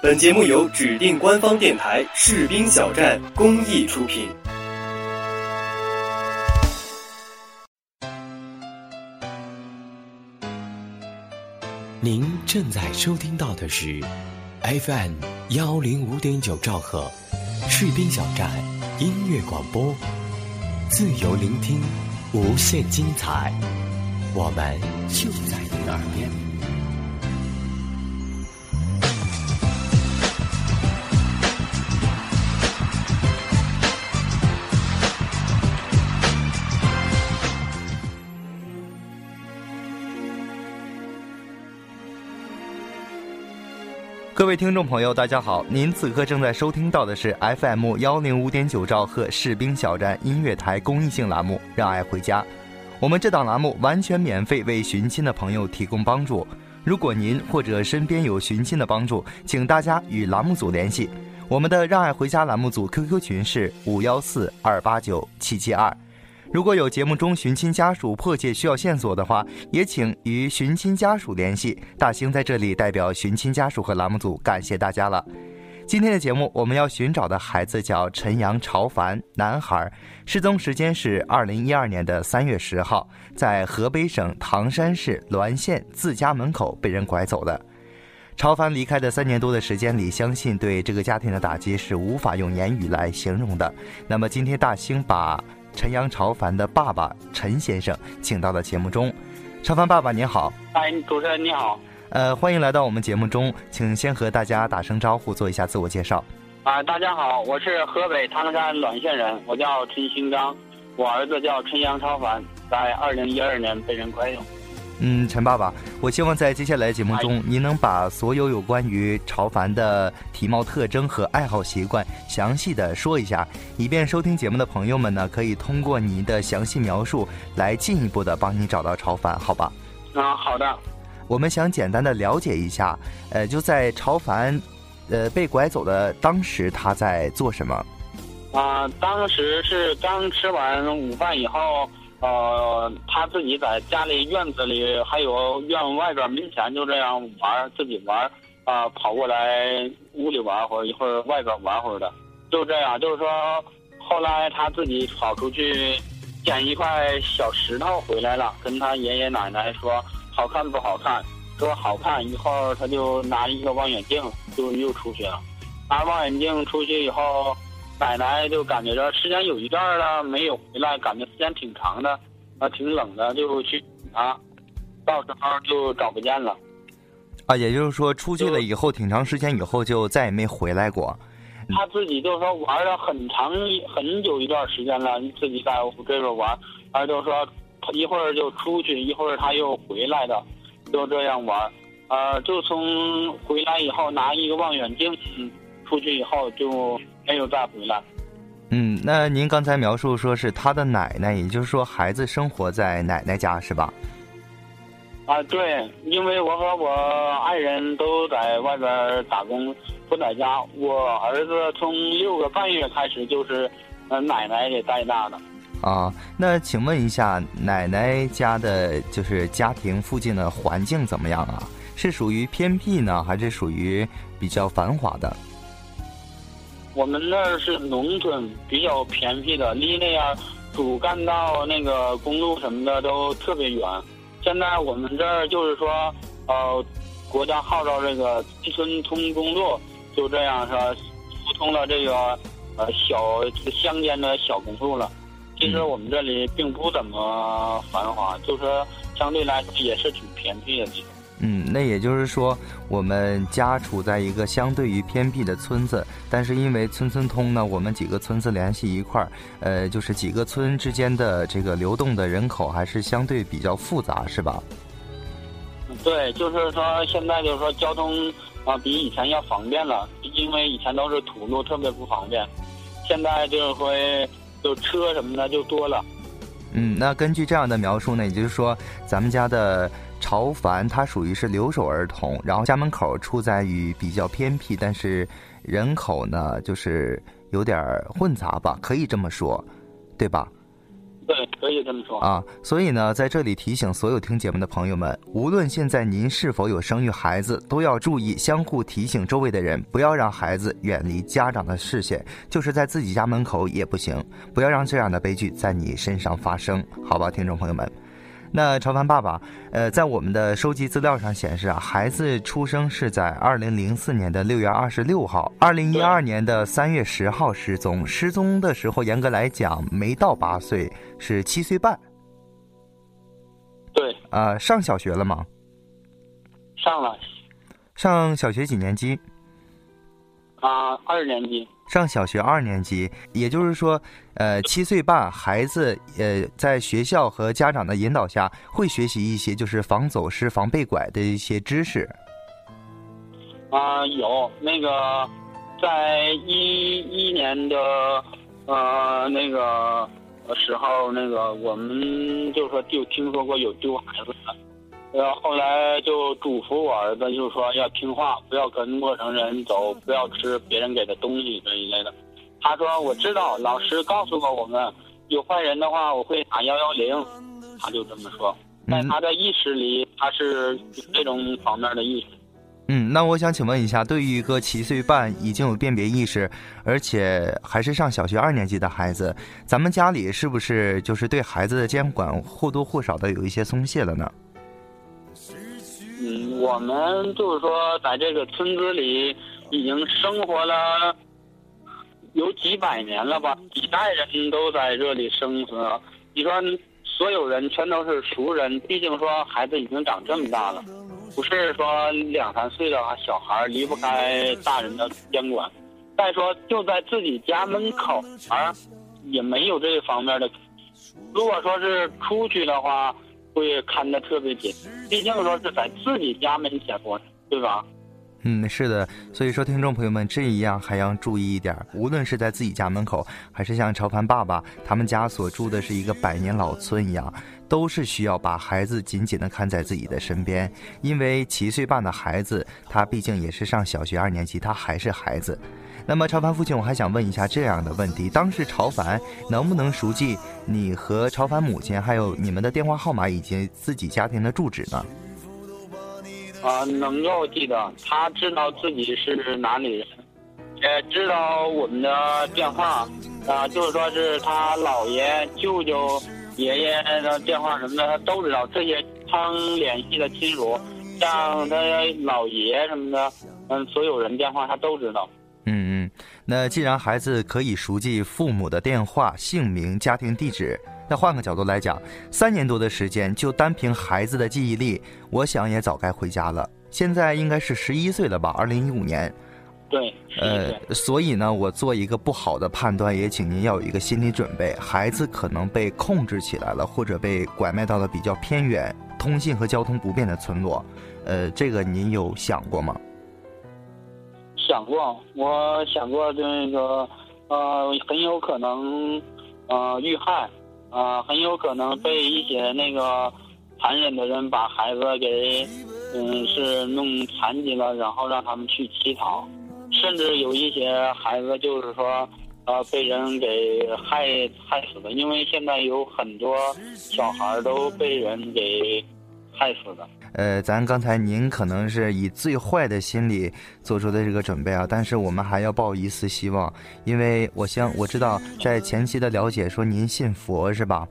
本节目由指定官方电台士兵小站公益出品。您正在收听到的是 FM 幺零五点九兆赫士兵小站音乐广播，自由聆听，无限精彩，我们就在你耳边。各位听众朋友，大家好！您此刻正在收听到的是 FM 幺零五点九兆赫士兵小站音乐台公益性栏目《让爱回家》。我们这档栏目完全免费为寻亲的朋友提供帮助。如果您或者身边有寻亲的帮助，请大家与栏目组联系。我们的“让爱回家”栏目组 QQ 群是五幺四二八九七七二。如果有节目中寻亲家属迫切需要线索的话，也请与寻亲家属联系。大兴在这里代表寻亲家属和栏目组感谢大家了。今天的节目我们要寻找的孩子叫陈阳朝凡，男孩，失踪时间是二零一二年的三月十号，在河北省唐山市滦县自家门口被人拐走的。朝凡离开的三年多的时间里，相信对这个家庭的打击是无法用言语来形容的。那么今天大兴把。陈阳朝凡的爸爸陈先生，请到了节目中。朝凡爸爸您好，哎，主持人你好，呃，欢迎来到我们节目中，请先和大家打声招呼，做一下自我介绍。啊，大家好，我是河北唐山滦县人，我叫陈兴刚，我儿子叫陈阳朝凡，在二零一二年被人拐走。嗯，陈爸爸，我希望在接下来节目中，您能把所有有关于朝凡的体貌特征和爱好习惯详细的说一下，以便收听节目的朋友们呢，可以通过您的详细描述来进一步的帮你找到朝凡，好吧？啊，好的。我们想简单的了解一下，呃，就在朝凡，呃，被拐走的当时，他在做什么？啊，当时是刚吃完午饭以后。呃，他自己在家里院子里，还有院外边门前就这样玩，自己玩，啊，跑过来屋里玩会儿，一会儿外边玩会儿的，就这样。就是说，后来他自己跑出去捡一块小石头回来了，跟他爷爷奶奶说好看不好看，说好看。一会他就拿一个望远镜，就又出去了。拿望远镜出去以后。奶奶就感觉着时间有一段了没有回来，感觉时间挺长的，啊，挺冷的，就去啊，到时候就找不见了。啊，也就是说出去了以后，挺长时间以后就再也没回来过。他自己就说玩了很长很久一段时间了，自己在这边玩，他就说一会儿就出去，一会儿他又回来的，就这样玩。呃，就从回来以后拿一个望远镜出去以后就。没有再回来。嗯，那您刚才描述说是他的奶奶，也就是说孩子生活在奶奶家是吧？啊，对，因为我和我爱人都在外边打工，不在家。我儿子从六个半月开始就是呃奶奶给带大的。啊，那请问一下，奶奶家的就是家庭附近的环境怎么样啊？是属于偏僻呢，还是属于比较繁华的？我们那儿是农村，比较偏僻的，离那样主干道那个公路什么的都特别远。现在我们这儿就是说，呃，国家号召这个农村通公路，就这样是吧？疏通了这个呃小乡间的小公路了。其实我们这里并不怎么繁华，就是相对来说也是挺偏僻的地方。嗯，那也就是说，我们家处在一个相对于偏僻的村子，但是因为村村通呢，我们几个村子联系一块儿，呃，就是几个村之间的这个流动的人口还是相对比较复杂，是吧？对，就是说现在就是说交通啊比以前要方便了，因为以前都是土路，特别不方便，现在就是会就车什么的就多了。嗯，那根据这样的描述呢，也就是说咱们家的。朝凡他属于是留守儿童，然后家门口处在于比较偏僻，但是人口呢就是有点混杂吧，可以这么说，对吧？对，可以这么说啊。所以呢，在这里提醒所有听节目的朋友们，无论现在您是否有生育孩子，都要注意相互提醒周围的人，不要让孩子远离家长的视线，就是在自己家门口也不行，不要让这样的悲剧在你身上发生，好吧，听众朋友们。那超凡爸爸，呃，在我们的收集资料上显示啊，孩子出生是在二零零四年的六月二十六号，二零一二年的三月十号失踪。失踪的时候，严格来讲没到八岁，是七岁半。对。呃，上小学了吗？上了。上小学几年级？啊，二年级。上小学二年级，也就是说，呃，七岁半，孩子呃，在学校和家长的引导下，会学习一些就是防走失、防被拐的一些知识。啊，有那个，在一一年的呃那个时候，那个我们就说就听说过有丢孩子的。呃，后来就嘱咐我儿子，就是说要听话，不要跟陌生人走，不要吃别人给的东西这一类的。他说：“我知道，老师告诉过我们，有坏人的话，我会打幺幺零。”他就这么说，在他的意识里，他是这种方面的意识。嗯，那我想请问一下，对于一个七岁半已经有辨别意识，而且还是上小学二年级的孩子，咱们家里是不是就是对孩子的监管或多或少的有一些松懈了呢？嗯，我们就是说，在这个村子里已经生活了有几百年了吧，几代人都在这里生活。你说，所有人全都是熟人，毕竟说孩子已经长这么大了，不是说两三岁的小孩离不开大人的监管。再说，就在自己家门口儿，也没有这方面的。如果说是出去的话。会看得特别紧，毕竟说是在自己家门前过，对吧？嗯，是的。所以说，听众朋友们，这一样还要注意一点。无论是在自己家门口，还是像超凡爸爸他们家所住的是一个百年老村一样，都是需要把孩子紧紧的看在自己的身边。因为七岁半的孩子，他毕竟也是上小学二年级，他还是孩子。那么，超凡父亲，我还想问一下这样的问题：当时超凡能不能熟记你和超凡母亲，还有你们的电话号码以及自己家庭的住址呢？啊，能够记得，他知道自己是哪里人，也知道我们的电话，啊，就是说是他姥爷、舅舅、爷爷的电话什么的，他都知道。这些常联系的亲属，像他姥爷什么的，嗯，所有人电话他都知道。嗯嗯，那既然孩子可以熟记父母的电话、姓名、家庭地址，那换个角度来讲，三年多的时间就单凭孩子的记忆力，我想也早该回家了。现在应该是十一岁了吧？二零一五年。对。呃，所以呢，我做一个不好的判断，也请您要有一个心理准备，孩子可能被控制起来了，或者被拐卖到了比较偏远、通信和交通不便的村落。呃，这个您有想过吗？想过，我想过这个，呃，很有可能，呃，遇害，啊，很有可能被一些那个残忍的人把孩子给，嗯，是弄残疾了，然后让他们去乞讨，甚至有一些孩子就是说，呃，被人给害害死的，因为现在有很多小孩都被人给害死的。呃，咱刚才您可能是以最坏的心理做出的这个准备啊，但是我们还要抱一丝希望，因为我相我知道在前期的了解说您信佛是吧？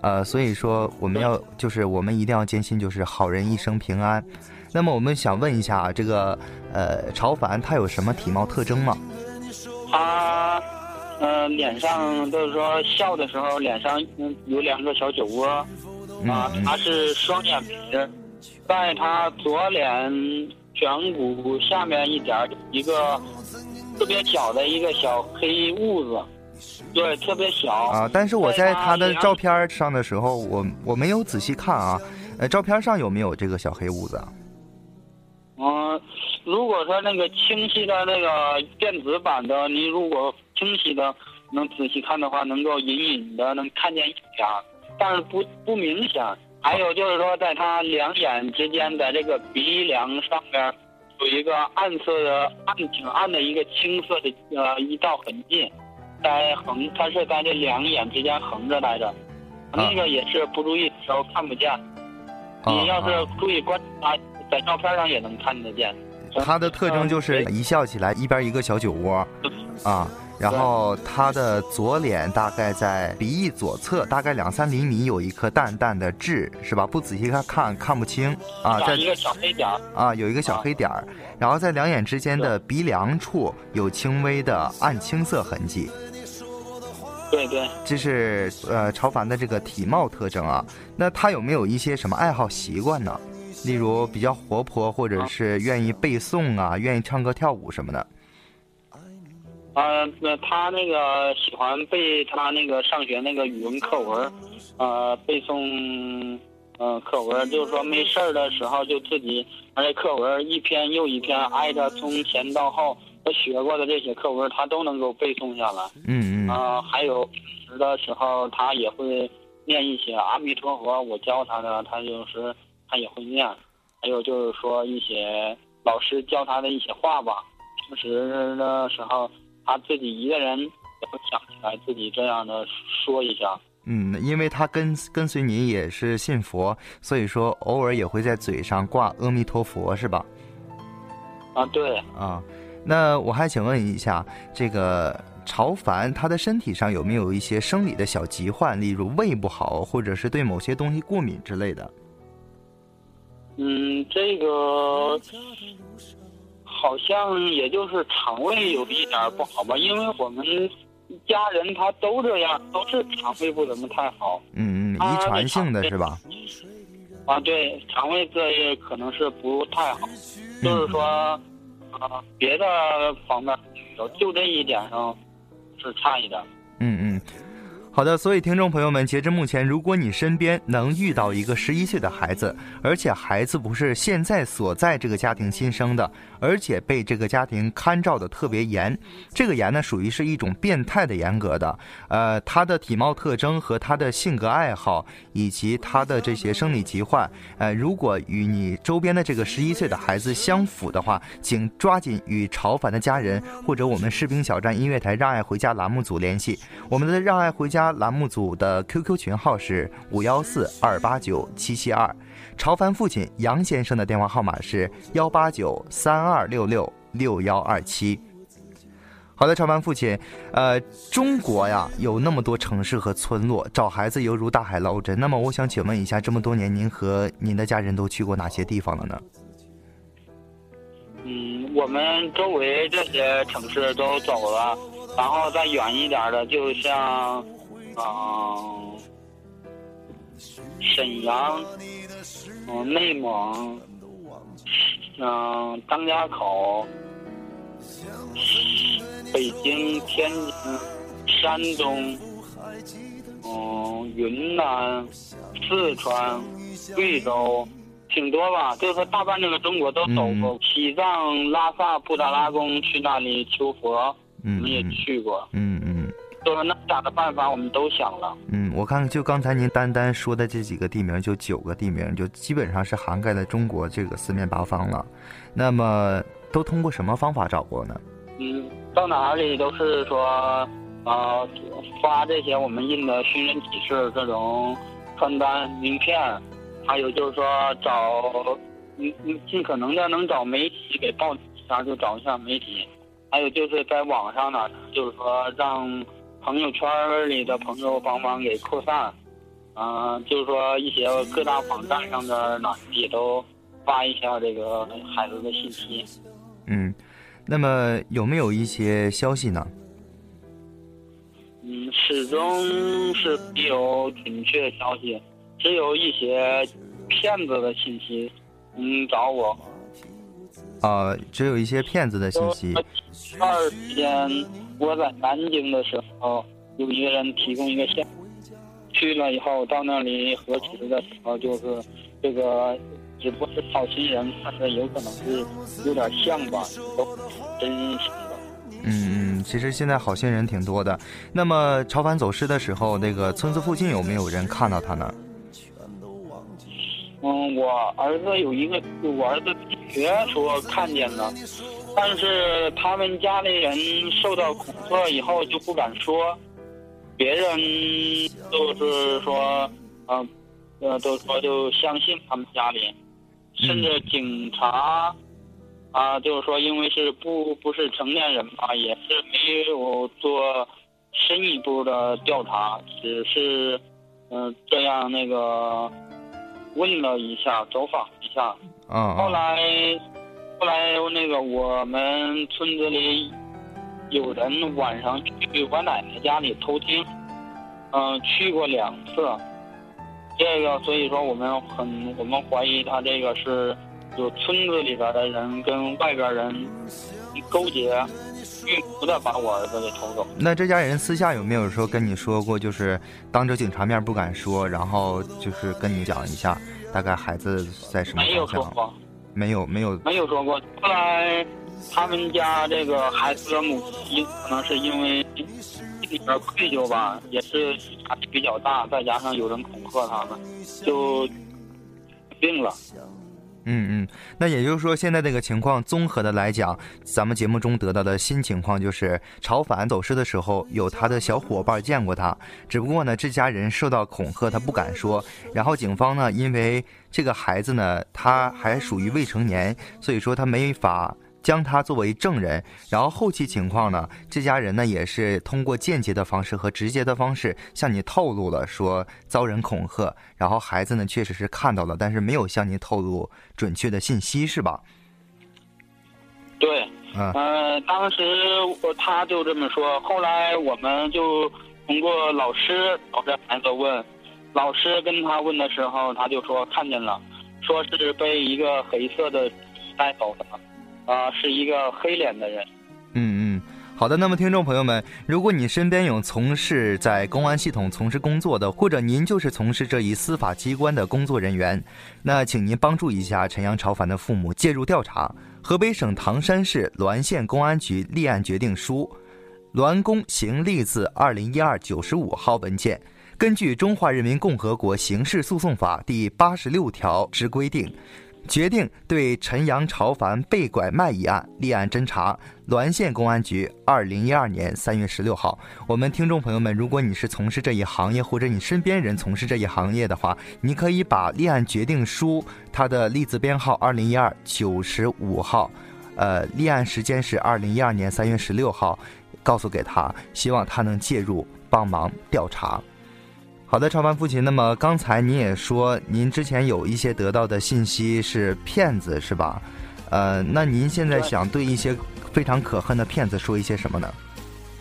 呃，所以说我们要就是我们一定要坚信就是好人一生平安。那么我们想问一下这个呃朝凡他有什么体貌特征吗？他呃脸上就是说笑的时候脸上有两个小酒窝啊，他是双眼皮。在他左脸颧骨下面一点一个特别小的一个小黑痦子，对，特别小啊。但是我在他的照片上的时候，我我没有仔细看啊。呃，照片上有没有这个小黑痦子？嗯，如果说那个清晰的那个电子版的，你如果清晰的能仔细看的话，能够隐隐的能看见一点，但是不不明显。还有就是说，在他两眼之间，在这个鼻梁上面，有一个暗色的暗挺暗的一个青色的呃一道痕迹，在横，他是在这两眼之间横着来着。那个也是不注意的时候看不见。你要是注意观察，在照片上也能看得见。它的特征就是一笑起来一边一个小酒窝，啊，然后他的左脸大概在鼻翼左侧大概两三厘米有一颗淡淡的痣，是吧？不仔细看看看不清啊。在一个小黑点儿啊，有一个小黑点儿，然后在两眼之间的鼻梁处有轻微的暗青色痕迹。对对，这是呃超凡的这个体貌特征啊。那他有没有一些什么爱好习惯呢？例如比较活泼，或者是愿意背诵啊，愿意唱歌跳舞什么的。啊，那他那个喜欢背他那个上学那个语文课文，呃，背诵，呃，课文，就是说没事儿的时候就自己把这课文一篇又一篇挨着从前到后他学过的这些课文，他都能够背诵下来。嗯嗯。啊，还有平时的时候他也会念一些阿弥陀佛，我教他的，他就是。他也会念，还有就是说一些老师教他的一些话吧。平时的时候，他自己一个人也会想起来自己这样的说一下。嗯，因为他跟跟随您也是信佛，所以说偶尔也会在嘴上挂阿弥陀佛，是吧？啊，对。啊，那我还想问一下，这个朝凡他的身体上有没有一些生理的小疾患，例如胃不好，或者是对某些东西过敏之类的？嗯，这个好像也就是肠胃有一点不好吧，因为我们家人他都这样，都是肠胃不怎么太好。嗯嗯，遗传性的是吧？啊，对，肠胃这也可能是不太好，就是说，啊，别的方面有，就这一点上是差一点。嗯嗯。好的，所以听众朋友们，截至目前，如果你身边能遇到一个十一岁的孩子，而且孩子不是现在所在这个家庭新生的，而且被这个家庭看照的特别严，这个严呢属于是一种变态的严格的，呃，他的体貌特征和他的性格爱好以及他的这些生理疾患，呃，如果与你周边的这个十一岁的孩子相符的话，请抓紧与潮凡的家人或者我们士兵小站音乐台让爱回家栏目组联系，我们的让爱回家。栏目组的 QQ 群号是五幺四二八九七七二，潮凡父亲杨先生的电话号码是幺八九三二六六六幺二七。好的，潮凡父亲，呃，中国呀有那么多城市和村落，找孩子犹如大海捞针。那么我想请问一下，这么多年您和您的家人都去过哪些地方了呢？嗯，我们周围这些城市都走了，然后再远一点的，就像。嗯，沈阳，嗯，内蒙，嗯，张家口，北京、天津、山东，嗯，云南、四川、贵州，挺多吧？就是大半这个中国都走过。西藏拉萨布达拉宫去那里求佛，我们也去过。说那咋的办法，我们都想了。嗯，我看就刚才您单单说的这几个地名，就九个地名，就基本上是涵盖了中国这个四面八方了。那么都通过什么方法找过呢？嗯，到哪里都是说，呃，发这些我们印的寻人启事这种传单、名片，还有就是说找，嗯嗯，尽可能的能找媒体给报一下就找一下媒体，还有就是在网上呢，就是说让。朋友圈里的朋友帮忙给扩散，嗯，就是说一些各大网站上的呢也都发一下这个孩子的信息。嗯，那么有没有一些消息呢？嗯，始终是没有准确消息，只有一些骗子的信息，嗯，找我。啊，只有一些骗子的信息。二天我在南京的时候，有一个人提供一个线，去了以后到那里核实的时候，就是这个只不过是好心人，但是有可能是有点像吧，都真实的。嗯嗯，其实现在好心人挺多的。那么超凡走失的时候，那个村子附近有没有人看到他呢？嗯，我儿子有一个，我儿子同学说看见了，但是他们家里人受到恐吓以后就不敢说。别人就是说，嗯、呃，都说就相信他们家里，甚至警察啊，就是说因为是不不是成年人嘛，也是没有做深一步的调查，只是嗯、呃这样那个问了一下，走访一下。嗯嗯后来，后来那个我们村子里有人晚上去我奶奶家里偷听，嗯、去过两次。这个所以说我们很我们怀疑他这个是有村子里边的人跟外边人勾结，意图的把我儿子给偷走。那这家人私下有没有说跟你说过，就是当着警察面不敢说，然后就是跟你讲一下，大概孩子在什么没有？说过，没有，没有。没有说过。后来他们家这个孩子的母亲可能是因为心里边愧疚吧，也是压力比较大，再加上有人恐吓他们，就病了。嗯嗯，那也就是说，现在这个情况综合的来讲，咱们节目中得到的新情况就是，朝反走失的时候，有他的小伙伴见过他，只不过呢，这家人受到恐吓，他不敢说。然后警方呢，因为这个孩子呢，他还属于未成年，所以说他没法。将他作为证人，然后后期情况呢，这家人呢也是通过间接的方式和直接的方式向你透露了说遭人恐吓，然后孩子呢确实是看到了，但是没有向您透露准确的信息，是吧？对，嗯呃，当时他就这么说，后来我们就通过老师找这孩子问，老师跟他问的时候，他就说看见了，说是被一个黑色的带走的，啊、是一个黑脸的人。嗯嗯，好的。那么，听众朋友们，如果你身边有从事在公安系统从事工作的，或者您就是从事这一司法机关的工作人员，那请您帮助一下陈阳朝凡的父母介入调查。河北省唐山市滦县公安局立案决定书，滦公行立字二零一二九十五号文件。根据《中华人民共和国刑事诉讼法》第八十六条之规定，决定对陈阳朝凡被拐卖一案立案侦查。滦县公安局二零一二年三月十六号，我们听众朋友们，如果你是从事这一行业，或者你身边人从事这一行业的话，你可以把立案决定书它的例子编号二零一二九十五号，呃，立案时间是二零一二年三月十六号，告诉给他，希望他能介入帮忙调查。好的，超凡父亲。那么刚才您也说，您之前有一些得到的信息是骗子，是吧？呃，那您现在想对一些非常可恨的骗子说一些什么呢？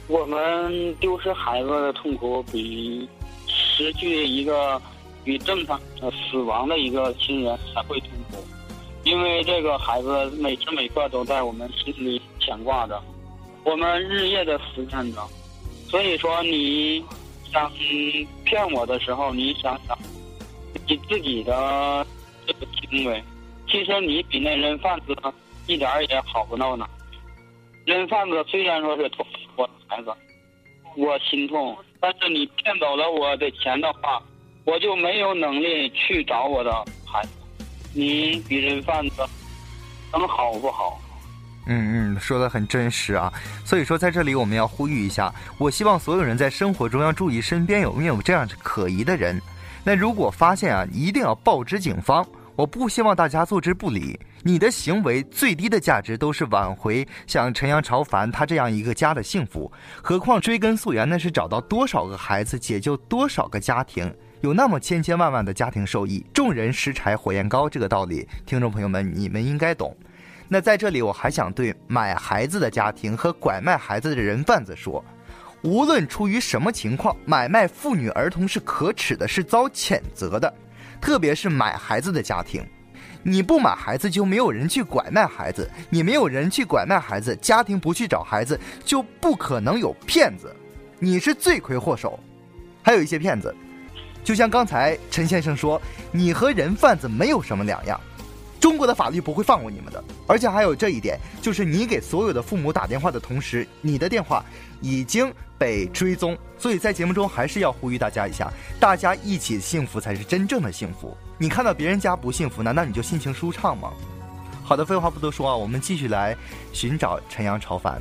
我们丢失孩子的痛苦比失去一个比正常呃死亡的一个亲人还会痛苦，因为这个孩子每时每刻都在我们心里牵挂着，我们日夜的思念着。所以说，你想骗我的时候，你想想你自己的这个行为，其实你比那人贩子一点儿也好不到哪。人贩子虽然说是偷我的孩子，我心痛，但是你骗走了我的钱的话，我就没有能力去找我的孩子。你比人贩子能好不好？嗯嗯，说的很真实啊。所以说，在这里我们要呼吁一下，我希望所有人在生活中要注意身边有没有这样可疑的人。那如果发现啊，一定要报知警方。我不希望大家坐之不理。你的行为最低的价值都是挽回像陈阳朝凡他这样一个家的幸福，何况追根溯源，那是找到多少个孩子，解救多少个家庭。有那么千千万万的家庭受益，众人拾柴火焰高这个道理，听众朋友们你们应该懂。那在这里，我还想对买孩子的家庭和拐卖孩子的人贩子说，无论出于什么情况，买卖妇女儿童是可耻的，是遭谴责的。特别是买孩子的家庭，你不买孩子就没有人去拐卖孩子，你没有人去拐卖孩子，家庭不去找孩子，就不可能有骗子，你是罪魁祸首。还有一些骗子，就像刚才陈先生说，你和人贩子没有什么两样。中国的法律不会放过你们的，而且还有这一点，就是你给所有的父母打电话的同时，你的电话已经被追踪。所以在节目中还是要呼吁大家一下，大家一起幸福才是真正的幸福。你看到别人家不幸福，难道你就心情舒畅吗？好的，废话不多说啊，我们继续来寻找陈阳朝凡。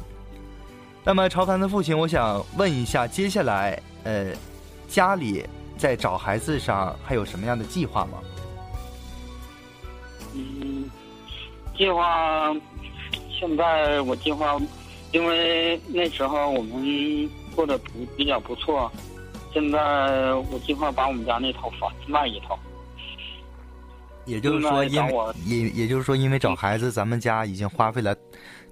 那么朝凡的父亲，我想问一下，接下来呃，家里在找孩子上还有什么样的计划吗？嗯，计划现在我计划，因为那时候我们过得比比较不错，现在我计划把我们家那套房子卖一套。也就是说，因为也也就是说，因为找孩子，咱们家已经花费了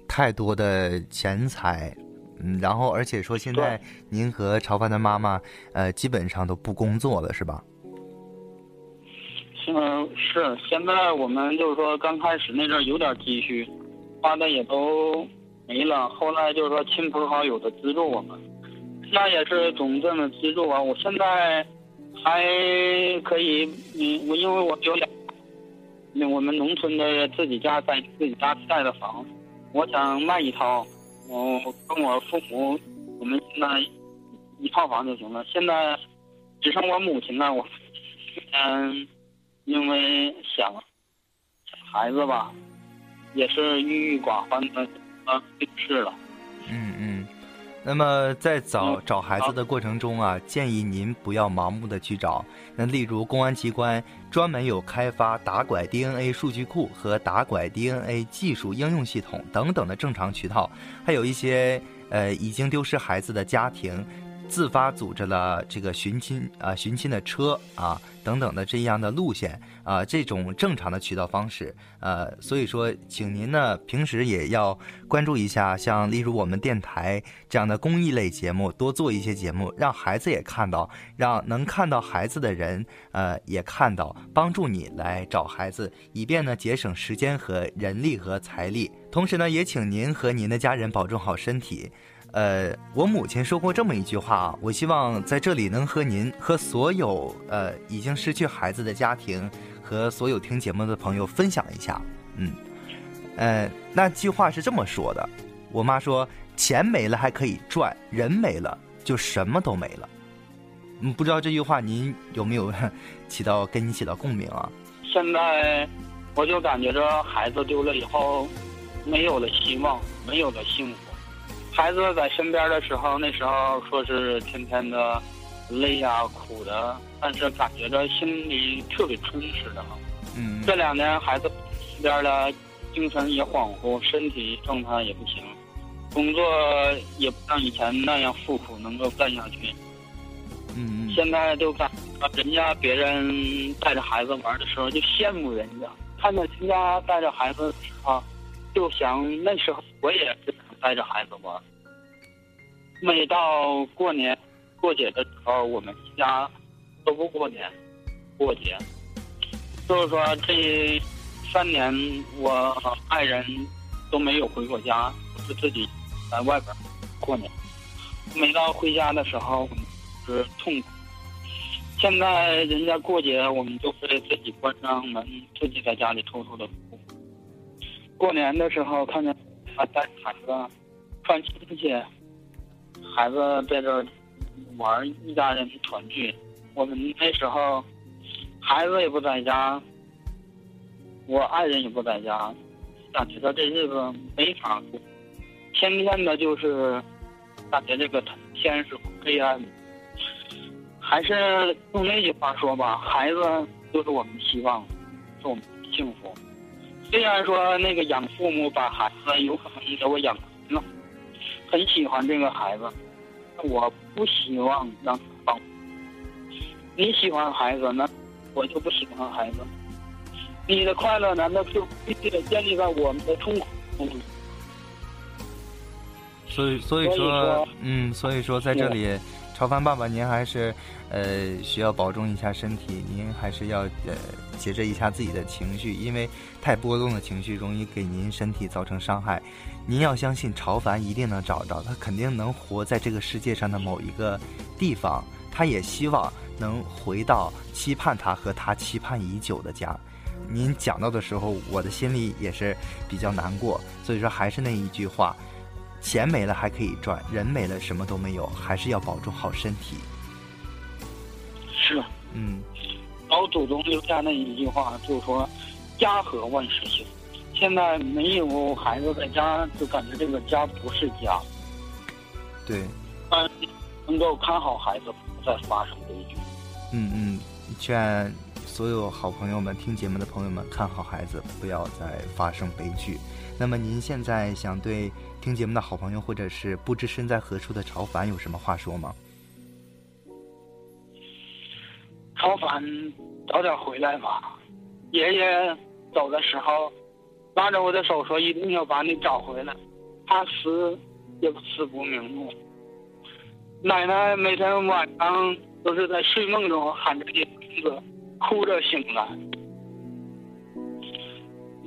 太多的钱财，嗯，然后而且说现在您和潮凡的妈妈，呃，基本上都不工作了，是吧？嗯，是。现在我们就是说，刚开始那阵有点积蓄，花的也都没了。后来就是说，亲朋好友的资助我们，那也是总这么资助啊。我现在还可以，嗯，我因为我有两。那我们农村的自己家在自己家盖的房，我想卖一套，我跟我父母，我们现在一套房就行了。现在只剩我母亲了，我嗯，因为想孩子吧，也是郁郁寡欢的啊病逝了。嗯嗯。那么在找找孩子的过程中啊，建议您不要盲目的去找。那例如公安机关专门有开发打拐 DNA 数据库和打拐 DNA 技术应用系统等等的正常渠道，还有一些呃已经丢失孩子的家庭。自发组织了这个寻亲啊，寻亲的车啊等等的这样的路线啊，这种正常的渠道方式，呃，所以说，请您呢平时也要关注一下，像例如我们电台这样的公益类节目，多做一些节目，让孩子也看到，让能看到孩子的人，呃，也看到，帮助你来找孩子，以便呢节省时间和人力和财力。同时呢，也请您和您的家人保重好身体。呃，我母亲说过这么一句话啊，我希望在这里能和您和所有呃已经失去孩子的家庭和所有听节目的朋友分享一下。嗯，呃，那句话是这么说的，我妈说钱没了还可以赚，人没了就什么都没了。嗯，不知道这句话您有没有起到跟你起到共鸣啊？现在我就感觉着孩子丢了以后，没有了希望，没有了幸福。孩子在身边的时候，那时候说是天天的累呀、苦的，但是感觉着心里特别充实的。嗯。这两年孩子身边的精神也恍惚，身体状态也不行，工作也不像以前那样富苦，能够干下去。嗯嗯。现在就感人家别人带着孩子玩的时候，就羡慕人家；看到人家带着孩子的时候，就想那时候我也是带着孩子玩。每到过年过节的时候，我们家都不过年过节。就是说，这三年我和爱人都没有回过家，是自己在外边过年。每到回家的时候，是痛苦。现在人家过节，我们就会自己关上门，自己在家里偷偷的哭。过年的时候，看见他带孩子串亲戚。孩子在这玩，一家人团聚。我们那时候，孩子也不在家，我爱人也不在家，感觉到这日子没法过，天天的就是感觉这个天是黑暗的。还是用那句话说吧，孩子就是我们希望，是我们幸福。虽然说那个养父母把孩子有可能给我养疼了。很喜欢这个孩子，我不希望让他帮。你喜欢孩子，那我就不喜欢孩子。你的快乐难道就必须得建立在我们的痛苦中吗？所以，所以说，嗯，所以说，在这里，超凡爸爸，您还是呃需要保重一下身体，您还是要呃节制一下自己的情绪，因为太波动的情绪容易给您身体造成伤害。您要相信朝凡一定能找着，他肯定能活在这个世界上的某一个地方。他也希望能回到期盼他和他期盼已久的家。您讲到的时候，我的心里也是比较难过。所以说，还是那一句话：钱没了还可以赚，人没了什么都没有，还是要保重好身体。是，嗯，老祖宗留下那一句话，就是说：家和万事兴。现在没有孩子在家，就感觉这个家不是家。对。嗯，能够看好孩子，不再发生悲剧。嗯嗯，劝所有好朋友们、听节目的朋友们看好孩子，不要再发生悲剧。那么您现在想对听节目的好朋友，或者是不知身在何处的朝凡有什么话说吗？朝凡，早点回来吧。爷爷走的时候，拉着我的手说：“一定要把你找回来。”他死也死不瞑目。奶奶每天晚上都是在睡梦中喊着你名字，哭着醒来。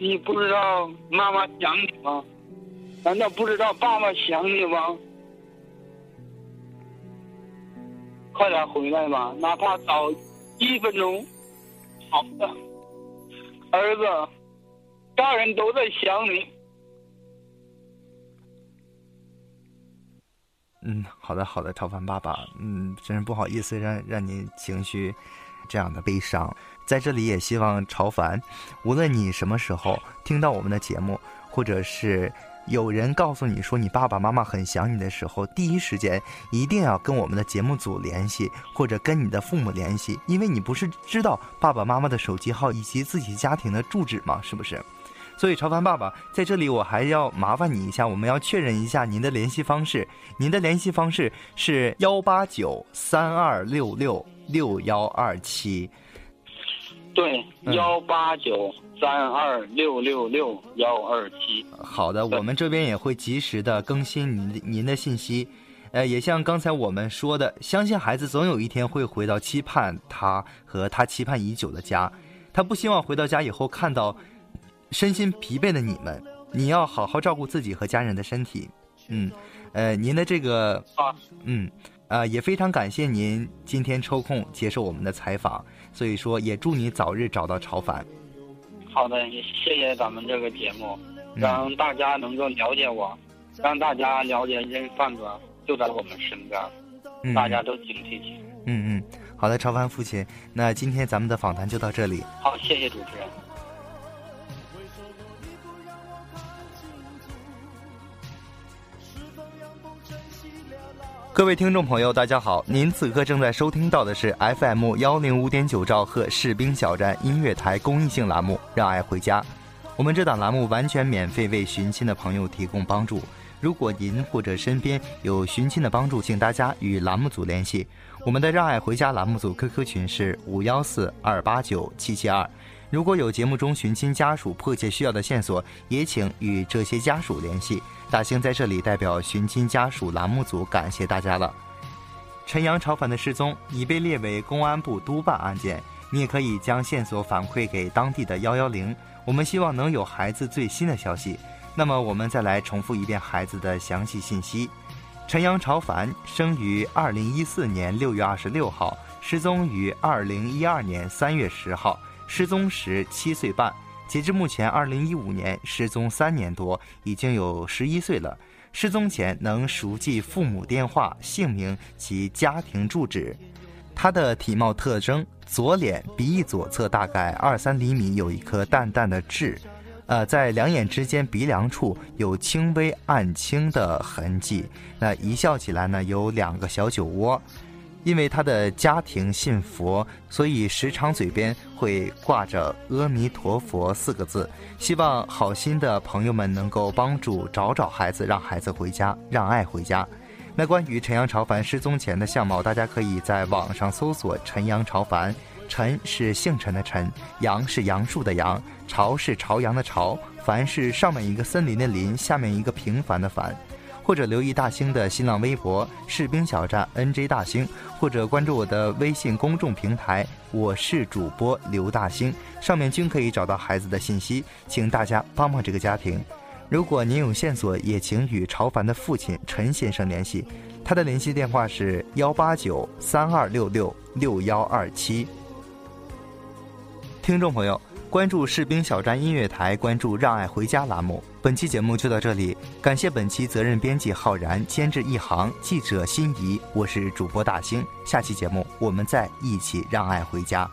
你不知道妈妈想你吗？难道不知道爸爸想你吗？快点回来吧，哪怕早一分钟。好的，儿子，大人都在想你。嗯，好的，好的，超凡爸爸，嗯，真是不好意思让让您情绪这样的悲伤，在这里也希望超凡，无论你什么时候听到我们的节目，或者是有人告诉你说你爸爸妈妈很想你的时候，第一时间一定要跟我们的节目组联系，或者跟你的父母联系，因为你不是知道爸爸妈妈的手机号以及自己家庭的住址吗？是不是？所以，超凡爸爸在这里，我还要麻烦你一下，我们要确认一下您的联系方式。您的联系方式是幺八九三二六六六幺二七。对，幺八九三二六六六幺二七。好的，我们这边也会及时的更新您您的信息。呃，也像刚才我们说的，相信孩子总有一天会回到期盼他和他期盼已久的家。他不希望回到家以后看到。身心疲惫的你们，你要好好照顾自己和家人的身体。嗯，呃，您的这个，嗯，啊，也非常感谢您今天抽空接受我们的采访。所以说，也祝你早日找到潮凡。好的，也谢谢咱们这个节目，让大家能够了解我，让大家了解人贩子就在我们身边，大家都警惕起。嗯嗯，好的，潮凡父亲，那今天咱们的访谈就到这里。好，谢谢主持人。各位听众朋友，大家好！您此刻正在收听到的是 FM 幺零五点九兆赫士兵小站音乐台公益性栏目《让爱回家》。我们这档栏目完全免费为寻亲的朋友提供帮助。如果您或者身边有寻亲的帮助，请大家与栏目组联系。我们的《让爱回家》栏目组 QQ 群是五幺四二八九七七二。如果有节目中寻亲家属迫切需要的线索，也请与这些家属联系。大兴在这里代表寻亲家属栏目组感谢大家了。陈阳朝凡的失踪已被列为公安部督办案件，你也可以将线索反馈给当地的幺幺零。我们希望能有孩子最新的消息。那么我们再来重复一遍孩子的详细信息：陈阳朝凡生于二零一四年六月二十六号，失踪于二零一二年三月十号。失踪时七岁半，截至目前，二零一五年失踪三年多，已经有十一岁了。失踪前能熟记父母电话、姓名及家庭住址。他的体貌特征：左脸鼻翼左侧大概二三厘米有一颗淡淡的痣，呃，在两眼之间鼻梁处有轻微暗青的痕迹。那一笑起来呢，有两个小酒窝。因为他的家庭信佛，所以时常嘴边会挂着“阿弥陀佛”四个字。希望好心的朋友们能够帮助找找孩子，让孩子回家，让爱回家。那关于陈阳朝凡失踪前的相貌，大家可以在网上搜索“陈阳朝凡”。陈是姓陈的陈，杨是杨树的杨，朝是朝阳的朝，凡是上面一个森林的林，下面一个平凡的凡。或者留意大兴的新浪微博“士兵小站 NJ 大兴”，或者关注我的微信公众平台“我是主播刘大兴”，上面均可以找到孩子的信息。请大家帮帮这个家庭。如果您有线索，也请与朝凡的父亲陈先生联系，他的联系电话是幺八九三二六六六幺二七。听众朋友。关注士兵小站音乐台，关注让爱回家栏目。本期节目就到这里，感谢本期责任编辑浩然，监制一行，记者心怡，我是主播大兴。下期节目我们再一起让爱回家。